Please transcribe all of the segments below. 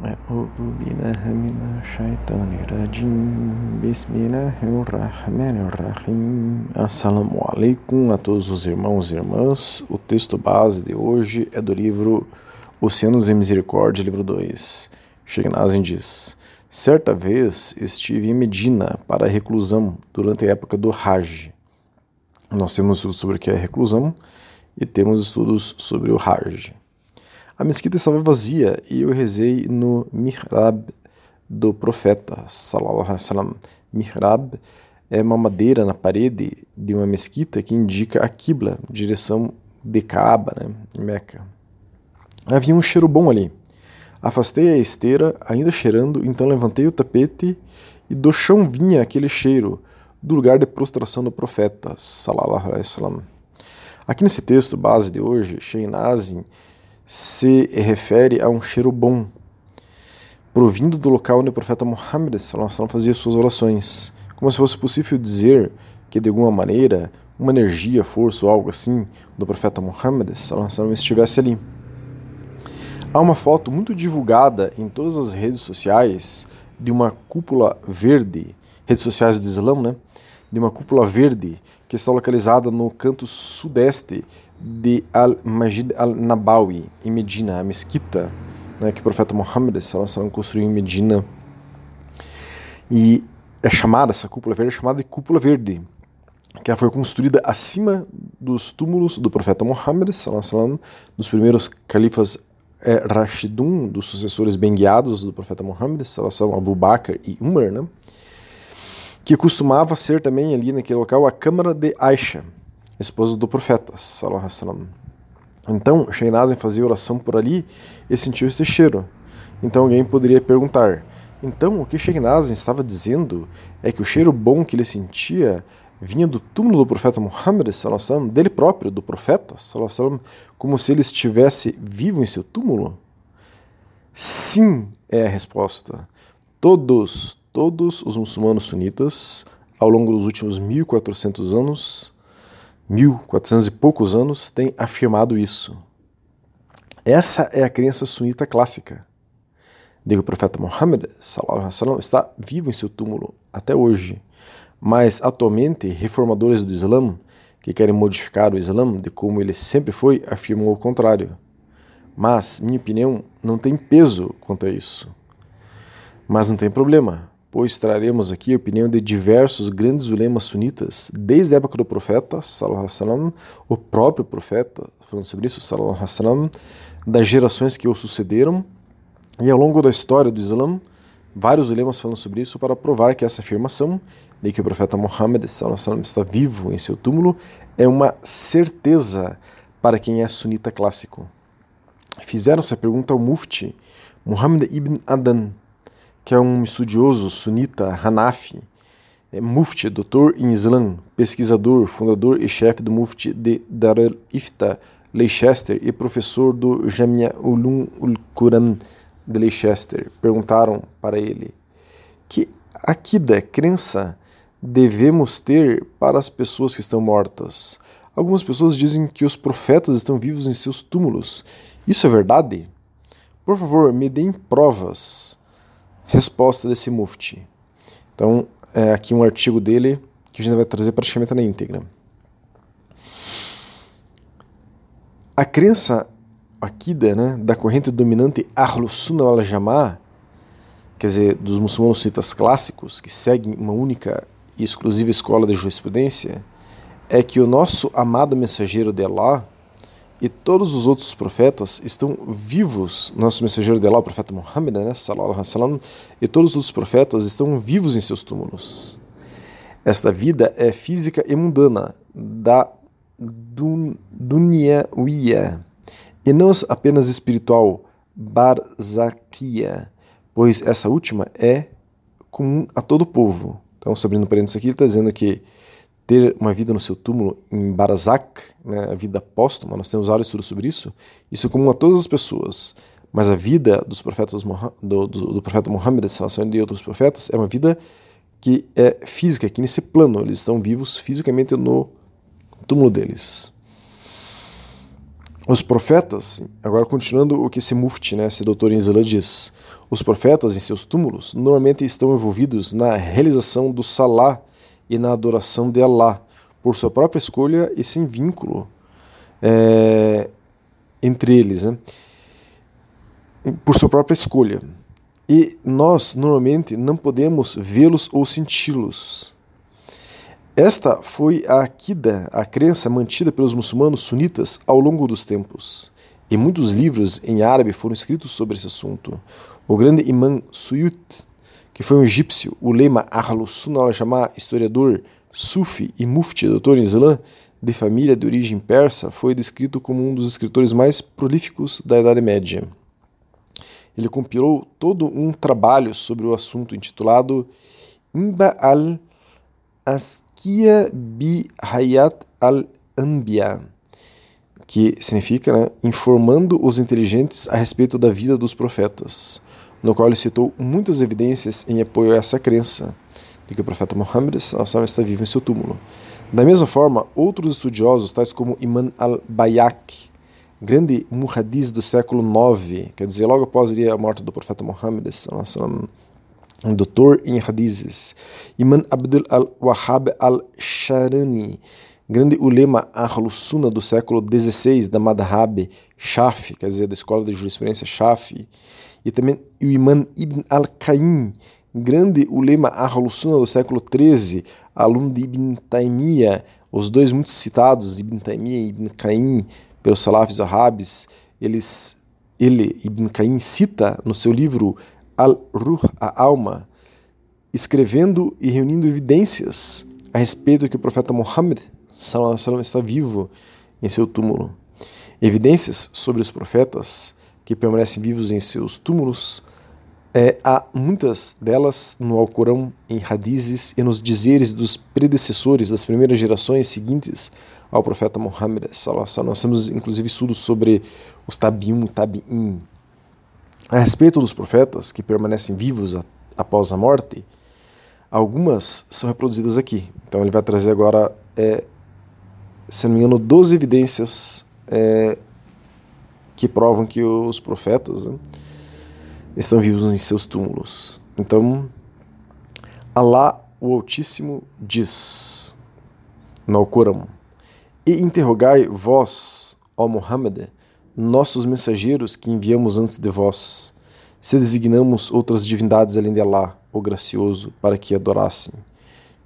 أعوذ بالله من الشيطان الرجيم بسم الله الرحمن الرحيم Assalamu alaikum a todos os irmãos e irmãs. O texto base de hoje é do livro Oceanos de Misericórdia, livro 2. Shegnazin diz: Certa vez estive em Medina para a reclusão durante a época do Hajj. Nós temos estudos sobre o que é reclusão e temos estudos sobre o Hajj. A mesquita estava vazia e eu rezei no mihrab do profeta, sallallahu alaihi wasallam. Mihrab é uma madeira na parede de uma mesquita que indica a Qibla, direção de Kaaba, né, Meca. Havia um cheiro bom ali. Afastei a esteira, ainda cheirando, então levantei o tapete e do chão vinha aquele cheiro do lugar de prostração do profeta, sallallahu alaihi wasallam. Aqui nesse texto base de hoje, Sheinazin se refere a um cheiro bom, provindo do local onde o profeta Muhammad fazia suas orações, como se fosse possível dizer que de alguma maneira uma energia, força ou algo assim do profeta Muhammad estivesse ali. Há uma foto muito divulgada em todas as redes sociais de uma cúpula verde, redes sociais do Islã, né? De uma cúpula verde que está localizada no canto sudeste de Al-Majid al-Nabawi, em Medina, a mesquita né, que o profeta Muhammad construiu em Medina. E é chamada, essa cúpula verde, é chamada de cúpula verde, que ela foi construída acima dos túmulos do profeta Muhammad, dos primeiros califas é, Rashidun, dos sucessores bem guiados do profeta Muhammad, Abu Bakr e Umar, né? Que costumava ser também ali naquele local a câmara de Aisha, esposa do profeta. Então, Sheinazem fazia oração por ali e sentiu esse cheiro. Então alguém poderia perguntar: então o que Sheinazem estava dizendo é que o cheiro bom que ele sentia vinha do túmulo do profeta Muhammad, dele próprio, do profeta, como se ele estivesse vivo em seu túmulo? Sim, é a resposta. Todos, todos os muçulmanos sunitas, ao longo dos últimos 1400 anos, 1400 e poucos anos, têm afirmado isso. Essa é a crença sunita clássica. De que o profeta Muhammad sallam, está vivo em seu túmulo até hoje. Mas atualmente, reformadores do Islã, que querem modificar o Islã de como ele sempre foi, afirmam o contrário. Mas, minha opinião, não tem peso quanto a isso. Mas não tem problema pois traremos aqui a opinião de diversos grandes ulemas sunitas, desde a época do profeta, salam, o próprio profeta, falando sobre isso, salam, das gerações que o sucederam, e ao longo da história do Islã, vários ulemas falam sobre isso para provar que essa afirmação de que o profeta Muhammad salam, está vivo em seu túmulo é uma certeza para quem é sunita clássico. Fizeram essa pergunta ao mufti Muhammad ibn Adan, que é um estudioso sunita Hanafi, é mufti, doutor em Islã, pesquisador, fundador e chefe do mufti de Dar el-Ifta, Leicester, e professor do Jamia Ulum ul-Quran de Leicester. Perguntaram para ele que akida, crença, devemos ter para as pessoas que estão mortas. Algumas pessoas dizem que os profetas estão vivos em seus túmulos. Isso é verdade? Por favor, me deem provas resposta desse mufti. Então, é aqui um artigo dele que a gente vai trazer praticamente na íntegra. A crença akida, né, da corrente dominante Ahlus Sunnah wal Jamaa, quer dizer, dos muçulmanos sunitas clássicos, que seguem uma única e exclusiva escola de jurisprudência, é que o nosso amado mensageiro de Allah, e todos os outros profetas estão vivos. Nosso mensageiro de Allah, o profeta Muhammad, né, sallallahu e todos os profetas estão vivos em seus túmulos. Esta vida é física e mundana, da dun, dunyawiya, e não apenas espiritual, barzakia, pois essa última é comum a todo povo. Então, sobre parênteses aqui, ele está dizendo que ter uma vida no seu túmulo em Barzak, né, a vida póstuma, nós temos vários estudos sobre isso, isso é comum a todas as pessoas. Mas a vida dos profetas do, do, do profeta Muhammad e outros profetas é uma vida que é física, que nesse plano eles estão vivos fisicamente no túmulo deles. os profetas, agora continuando o que esse mufti, né, esse doutor em diz, os profetas em seus túmulos normalmente estão envolvidos na realização do salá e na adoração de Allah, por sua própria escolha e sem vínculo é, entre eles, né? por sua própria escolha. E nós, normalmente, não podemos vê-los ou senti-los. Esta foi a akida, a crença mantida pelos muçulmanos sunitas ao longo dos tempos. E muitos livros em árabe foram escritos sobre esse assunto. O grande imã Suyut, que foi um egípcio, o lema Ahlus Sunnah al-Jama, historiador, sufi e mufti, doutor em Islã, de família de origem persa, foi descrito como um dos escritores mais prolíficos da Idade Média. Ele compilou todo um trabalho sobre o assunto intitulado Imba al Askia bi Hayat al-Anbiya, que significa né, informando os inteligentes a respeito da vida dos profetas, no qual ele citou muitas evidências em apoio a essa crença de que o profeta Muhammad está vivo em seu túmulo. Da mesma forma, outros estudiosos, tais como Imam al-Bayak, grande muhadis do século IX, quer dizer, logo após a morte do profeta Muhammad, um doutor em hadizes. Imam Abdul al-Wahhab al-Sharani, grande ulema Ahlus-Sunnah do século XVI, da Madhab Shafi, quer dizer, da escola de jurisprudência Shafi. E também o Imam Ibn al-Qaim, grande ulema Ahlus-Sunnah do século XIII, aluno de Ibn Taymiyyah, os dois muito citados, Ibn Taymiyyah e Ibn Qaim, pelos salafis árabes, eles, ele, Ibn Qaim, cita no seu livro Al-Ruh, a alma, escrevendo e reunindo evidências a respeito que o profeta Muhammad está vivo em seu túmulo. Evidências sobre os profetas que permanecem vivos em seus túmulos, é, há muitas delas no Alcorão, em hadizes e nos dizeres dos predecessores das primeiras gerações seguintes ao profeta Muhammad. Nós temos inclusive estudos sobre os tabium, tabi'in, a respeito dos profetas que permanecem vivos a, após a morte, algumas são reproduzidas aqui. Então ele vai trazer agora, é, se não me engano, 12 evidências é, que provam que os profetas né, estão vivos em seus túmulos. Então, Alá, o Altíssimo, diz no Alcorão: E interrogai vós, ó Muhammad, nossos mensageiros que enviamos antes de vós, se designamos outras divindades além de Alá, o gracioso, para que adorassem.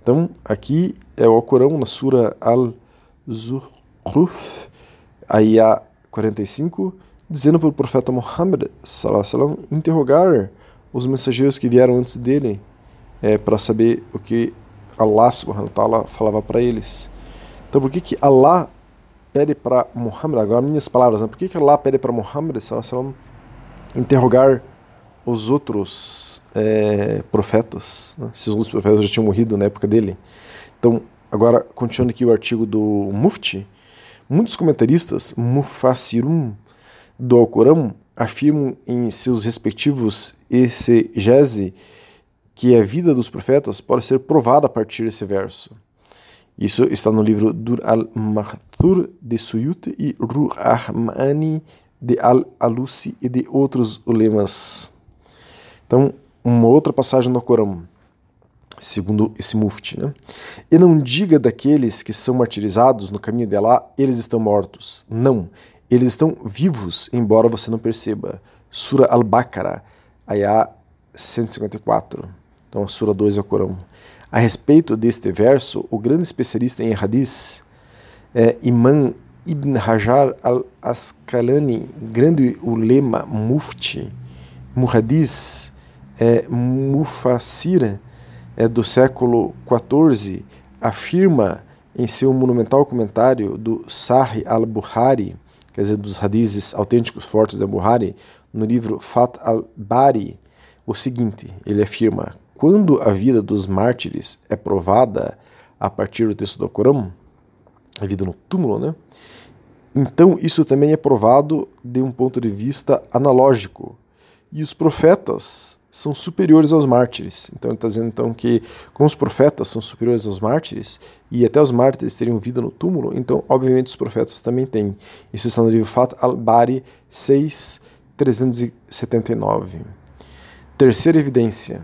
Então, aqui é o Alcorão na Sura Al-Zuhruf, ayah 45, dizendo para o profeta Muhammad salam, interrogar os mensageiros que vieram antes dele é, para saber o que Allah subhanahu wa falava para eles. Então, por que, que Allah pede para Muhammad, agora minhas palavras, né? por que, que Allah pede para Muhammad salam, interrogar os outros é, profetas, né? se os outros profetas já tinham morrido na época dele? Então, agora, continuando aqui o artigo do Mufti, muitos comentaristas, Mufassirum, do Alcorão, afirmam em seus respectivos exegese que a vida dos profetas pode ser provada a partir desse verso. Isso está no livro Dur al-Mahthur de Suyut e Ruh Ahmani de Al-Alusi e de outros ulemas. Então, uma outra passagem no Corão, segundo esse mufti, né? E não diga daqueles que são martirizados no caminho de Allah, eles estão mortos. Não, eles estão vivos, embora você não perceba. Sura Al-Baqarah, ayah 154. Então, a Sura 2 é o Corão. A respeito deste verso, o grande especialista em hadith, é Imam Ibn Hajar al-Asqalani, grande ulema mufti, muhadis, é, mufassir é, do século XIV, afirma em seu monumental comentário do Sahih al-Bukhari, quer dizer, dos hadizes autênticos fortes da Bukhari, no livro Fat al-Bari, o seguinte, ele afirma, quando a vida dos mártires é provada a partir do texto do Corão, a vida no túmulo, né? Então isso também é provado de um ponto de vista analógico. E os profetas são superiores aos mártires. Então ele está dizendo então que como os profetas são superiores aos mártires e até os mártires teriam vida no túmulo, então obviamente os profetas também têm. Isso está no livro Fat al-Bari 6, 379. Terceira evidência.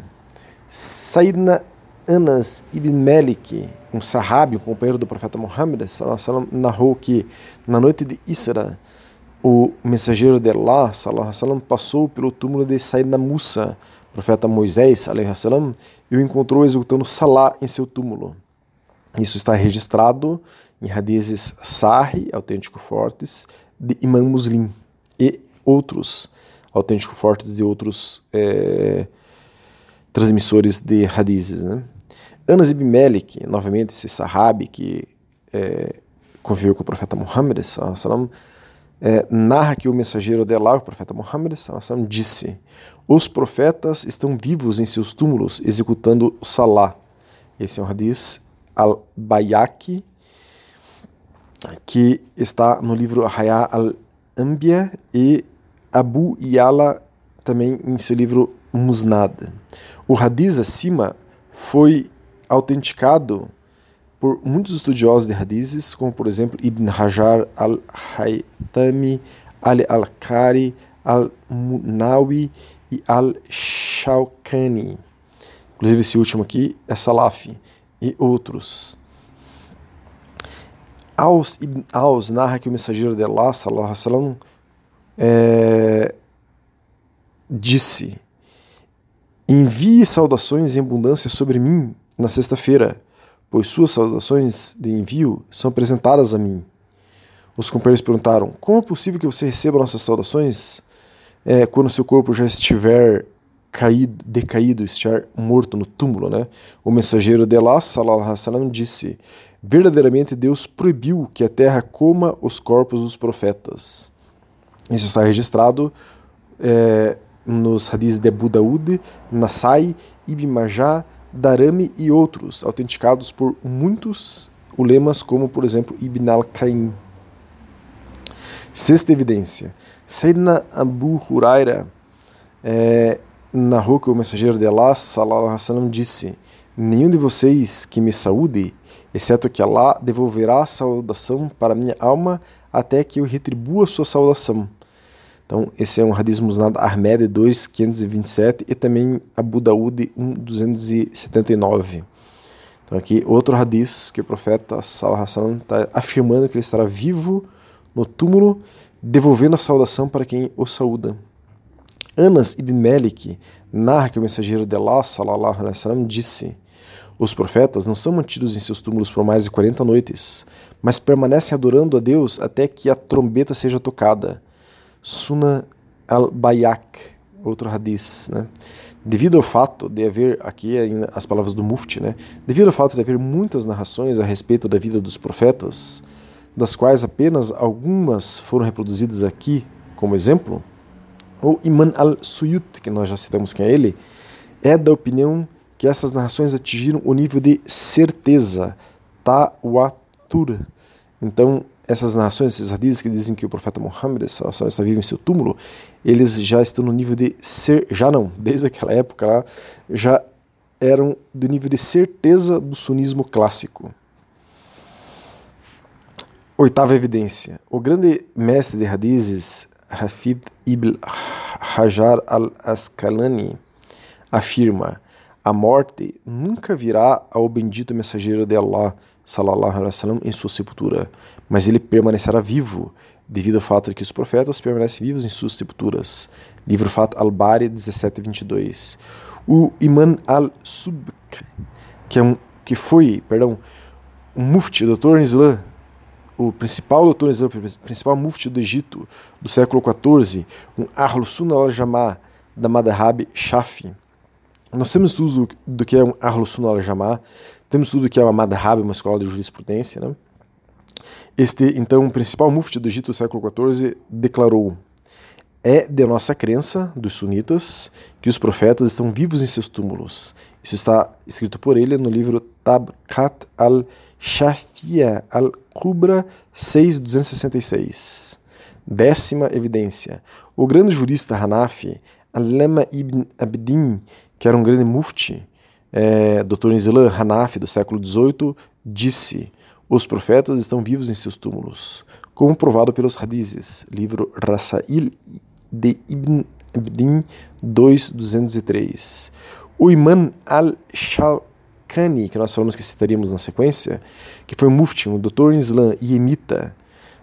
Saidna Anas ibn Malik, um sahabi, um companheiro do profeta Muhammad, narrou que na noite de Isra, o mensageiro de Allah sallam, passou pelo túmulo de Saidna Musa, profeta Moisés sallam, e o encontrou executando Salah em seu túmulo. Isso está registrado em hadizes Sahih, autêntico fortes, de Imam Muslim e outros autêntico fortes de outros é, transmissores de hadizes. Né? Anas ibn Malik, novamente esse sahabi que é, conviveu com o profeta Muhammad, sallam, é, narra que o mensageiro de Allah, o profeta Muhammad, disse: Os profetas estão vivos em seus túmulos executando o salah. Esse é um hadiz al-Bayaki, que está no livro Haya al-Anbiya e Abu Yala também em seu livro Musnad. O hadiz acima foi autenticado por muitos estudiosos de hadizes, como por exemplo Ibn Hajar al-Haytami, Ali al-Qari, al-Munawi e al-Shawkani. Inclusive esse último aqui é Salafi e outros. Aus ibn Aus narra que o mensageiro de Allah, sallallahu alaihi wasallam, é, disse: Envie saudações em abundância sobre mim na sexta-feira, pois suas saudações de envio são apresentadas a mim. Os companheiros perguntaram: Como é possível que você receba nossas saudações é, quando seu corpo já estiver caído, decaído, estiver morto no túmulo? Né? O mensageiro de Allah sallam, disse: Verdadeiramente Deus proibiu que a terra coma os corpos dos profetas. Isso está registrado é, nos hadiths de Abu Daud, Nasai, Ibn Majah, Darami e outros, autenticados por muitos ulemas, como por exemplo Ibn al-Qaim. Sexta evidência. Sayyidina Abu Huraira é, narrou que o mensageiro de Allah sallallahu alaihi wasallam, disse: Nenhum de vocês que me saúde, exceto que Allah devolverá a saudação para minha alma até que eu retribua sua saudação. Então, esse é um hadith musnad Ahmed 2.527 e também Abu Daud 1.279. Então, aqui outro hadith que o profeta Salah está afirmando que ele estará vivo no túmulo, devolvendo a saudação para quem o saúda. Anas ibn Malik narra que o mensageiro de Allah sallallahu alaihi wasallam disse: Os profetas não são mantidos em seus túmulos por mais de 40 noites, mas permanecem adorando a Deus até que a trombeta seja tocada. Suna al-Bayak, outro hadith, né? Devido ao fato de haver, aqui as palavras do Mufti, né? Devido ao fato de haver muitas narrações a respeito da vida dos profetas, das quais apenas algumas foram reproduzidas aqui como exemplo, o Iman al-Suyut, que nós já citamos quem é ele, é da opinião que essas narrações atingiram o nível de certeza, tawatur. Então, essas narrações, esses hadiths que dizem que o profeta Muhammad está vivo em seu túmulo, eles já estão no nível de ser, já não, desde aquela época lá, já eram do nível de certeza do sunismo clássico. Oitava evidência. O grande mestre de hadiths, Hafid ibn Hajar al-Asqalani, afirma: a morte nunca virá ao bendito mensageiro de Allah, salallahu alaihi wasallam, em sua sepultura, mas ele permanecerá vivo, devido ao fato de que os profetas permanecem vivos em suas sepulturas. Livro Fat al-Bari 17:22. O Iman al-Subk, que é um que foi, perdão, um mufti, doutor em Islã, o principal doutor em Islã, o principal mufti do Egito do século XIV, um Ahlus Sunnah al-Jama'ah da Madhhab Shafi. Nós temos estudo do que é um Ahlus Sunnah al-Jama'ah, temos estudo do que é uma Madhhab, uma escola de jurisprudência, né? Este, então, principal mufti do Egito do século XIV declarou: É de nossa crença, dos sunitas, que os profetas estão vivos em seus túmulos. Isso está escrito por ele no livro Tabkat al-Shafia al-Kubra 6266. Décima evidência. O grande jurista Hanafi Alema ibn Abdin, que era um grande mufti, é, doutor Islam Hanafi, do século XVIII, disse: Os profetas estão vivos em seus túmulos, como provado pelos hadizes, livro Rasail de Ibn Abdin 2.203. O imã al-Shalkani, que nós falamos que citaríamos na sequência, que foi um mufti, um doutor em Islã e emita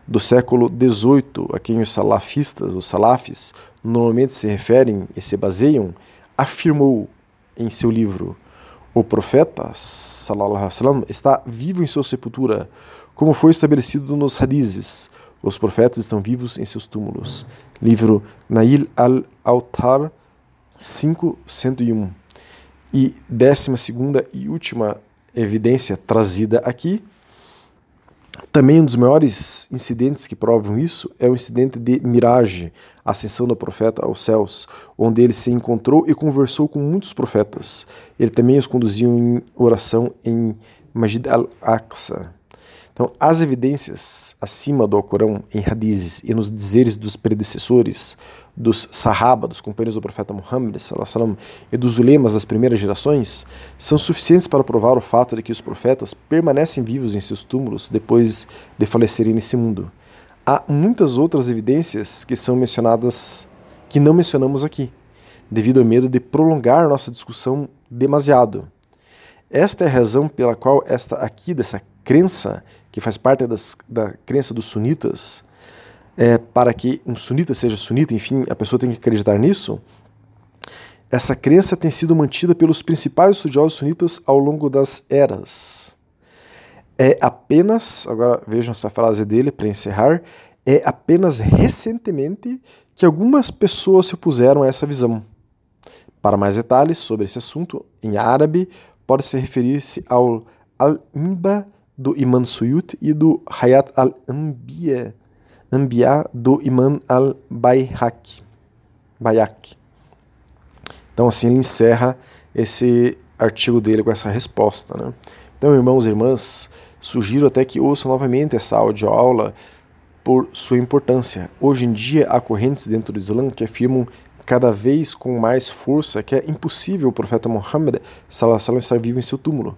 do século XVIII, a quem os salafistas, os salafis, normalmente se referem e se baseiam, afirmou em seu livro o profeta sallam, está vivo em sua sepultura, como foi estabelecido nos hadizes. Os profetas estão vivos em seus túmulos. Livro Nail al-Autar 501. E décima segunda e última evidência trazida aqui também um dos maiores incidentes que provam isso é o incidente de Mirage, a ascensão do profeta aos céus, onde ele se encontrou e conversou com muitos profetas. Ele também os conduziu em oração em Majid al-Aqsa. Então, as evidências acima do Alcorão, em hadizes e nos dizeres dos predecessores, dos sahaba, dos companheiros do profeta Muhammad sallam, e dos ulemas das primeiras gerações, são suficientes para provar o fato de que os profetas permanecem vivos em seus túmulos depois de falecerem nesse mundo. Há muitas outras evidências que são mencionadas, que não mencionamos aqui, devido ao medo de prolongar nossa discussão demasiado. Esta é a razão pela qual esta aqui, dessa crença, que faz parte das, da crença dos sunitas, é, para que um sunita seja sunita, enfim, a pessoa tem que acreditar nisso. Essa crença tem sido mantida pelos principais estudiosos sunitas ao longo das eras. É apenas, agora vejam essa frase dele para encerrar, é apenas recentemente que algumas pessoas se opuseram a essa visão. Para mais detalhes sobre esse assunto, em árabe, pode-se referir-se ao Al-Imba do Imam Suyut e do Hayat al-Anbiya do Imam al-Bayhaq. Então assim ele encerra esse artigo dele com essa resposta. Né? Então, irmãos e irmãs, sugiro até que ouçam novamente essa audioaula por sua importância. Hoje em dia há correntes dentro do Islã que afirmam cada vez com mais força que é impossível o profeta Muhammad estar vivo em seu túmulo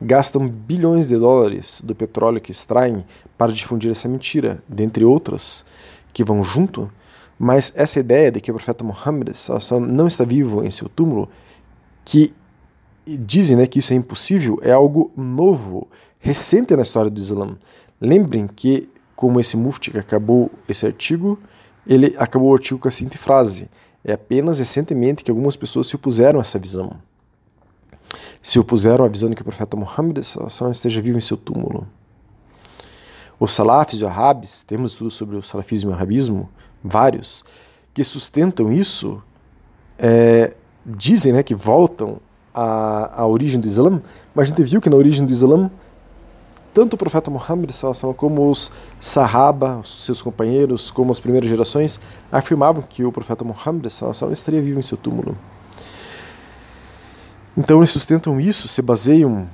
gastam bilhões de dólares do petróleo que extraem para difundir essa mentira, dentre outras que vão junto. Mas essa ideia de que o profeta Muhammad não está vivo em seu túmulo, que dizem né, que isso é impossível, é algo novo, recente na história do Islã. Lembrem que, como esse mufti que acabou esse artigo, ele acabou o artigo com a seguinte frase: é apenas recentemente que algumas pessoas se opuseram a essa visão se opuseram de que o profeta Muhammad esteja vivo em seu túmulo. Os salafis e arabes, temos estudos sobre o salafismo e o arabismo, vários, que sustentam isso, é, dizem né, que voltam à, à origem do Islã, mas a gente viu que na origem do Islã, tanto o profeta Muhammad como os Sahaba, seus companheiros, como as primeiras gerações, afirmavam que o profeta Muhammad estaria vivo em seu túmulo. Então eles sustentam isso, se baseiam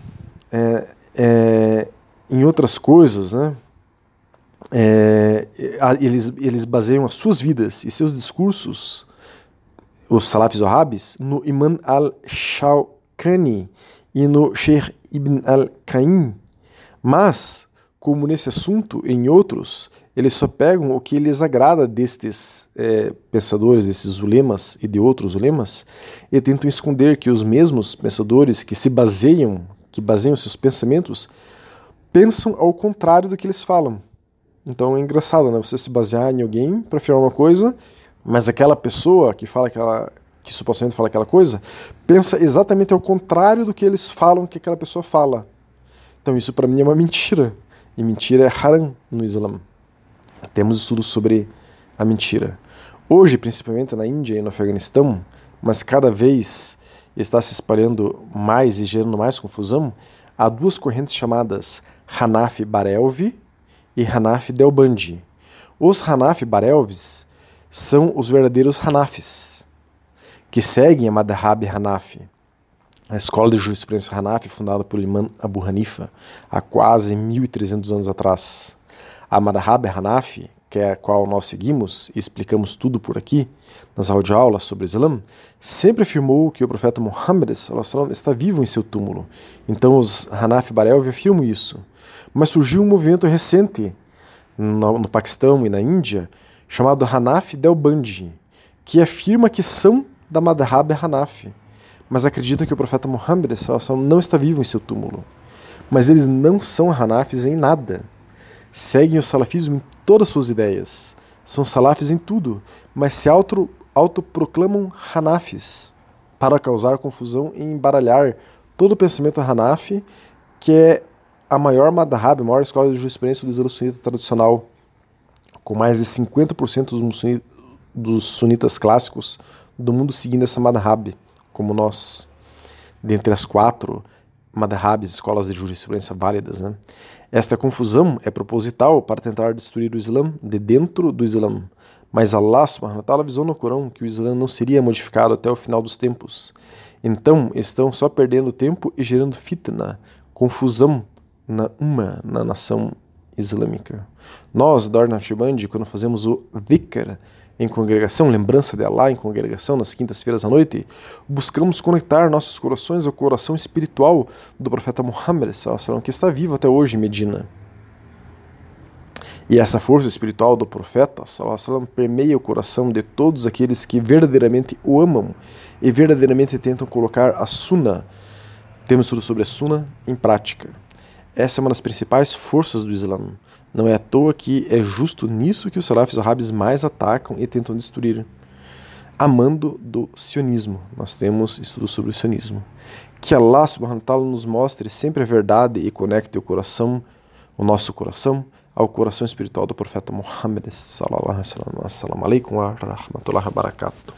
é, é, em outras coisas, né? É, eles, eles baseiam as suas vidas e seus discursos, os salafis wahhabis, no Imam al-Shawkani e no Sheikh Ibn al-Qaim, mas, como nesse assunto, em outros, eles só pegam o que lhes agrada destes é, pensadores, desses ulemas e de outros ulemas, e tentam esconder que os mesmos pensadores que se baseiam, que baseiam seus pensamentos, pensam ao contrário do que eles falam. Então é engraçado, né? Você se basear em alguém para afirmar uma coisa, mas aquela pessoa que fala aquela que supostamente fala aquela coisa, pensa exatamente ao contrário do que eles falam que aquela pessoa fala. Então isso para mim é uma mentira. E mentira é haram no Islã. Temos estudos sobre a mentira. Hoje, principalmente na Índia e no Afeganistão, mas cada vez está se espalhando mais e gerando mais confusão, há duas correntes chamadas Hanafi Barelvi e Hanafi Delbandi. Os Hanafi Barelvis são os verdadeiros Hanafis, que seguem a Madhab Hanafi, a escola de jurisprudência Hanafi fundada por Imam Abu Hanifa há quase 1300 anos atrás. A Madhab Hanafi que é a qual nós seguimos e explicamos tudo por aqui, nas audioaulas sobre o Islã, sempre afirmou que o profeta Muhammad está vivo em seu túmulo. Então os Hanafi Barelvi afirmam isso. Mas surgiu um movimento recente no, no Paquistão e na Índia chamado Hanafi Delbandi, que afirma que são da Madhab Hanafi, mas acreditam que o profeta Muhammad não está vivo em seu túmulo. Mas eles não são Hanafis em nada. Seguem o salafismo em todas suas ideias. São salafis em tudo, mas se auto, autoproclamam Hanafis para causar confusão e embaralhar todo o pensamento Hanafi, que é a maior madhab, a maior escola de jurisprudência do Islã sunita tradicional, com mais de 50% dos, dos sunitas clássicos do mundo seguindo essa madhab, como nós. Dentre as quatro madhabs, escolas de jurisprudência válidas, né? Esta confusão é proposital para tentar destruir o Islã de dentro do Islã. Mas Allah subhanahu wa ta'ala avisou no Corão que o Islã não seria modificado até o final dos tempos. Então, estão só perdendo tempo e gerando fitna, confusão na uma na nação islâmica. Nós, da Ordem quando fazemos o dhikr em congregação, lembrança de Allah em congregação nas quintas-feiras à noite, buscamos conectar nossos corações ao coração espiritual do profeta Muhammad, que está vivo até hoje em Medina. E essa força espiritual do profeta sallam, permeia o coração de todos aqueles que verdadeiramente o amam e verdadeiramente tentam colocar a Sunnah, temos tudo sobre a Sunnah, em prática. Essa é uma das principais forças do Islã. Não é à toa que é justo nisso que os salafis árabes mais atacam e tentam destruir. Amando do sionismo. Nós temos estudo sobre o sionismo. Que Allah subhanahu wa ta'ala nos mostre sempre a verdade e conecte o coração, o nosso coração, ao coração espiritual do profeta Muhammad sallallahu alaihi wasallam. Assalamu alaikum wa rahmatullahi wa barakatuh.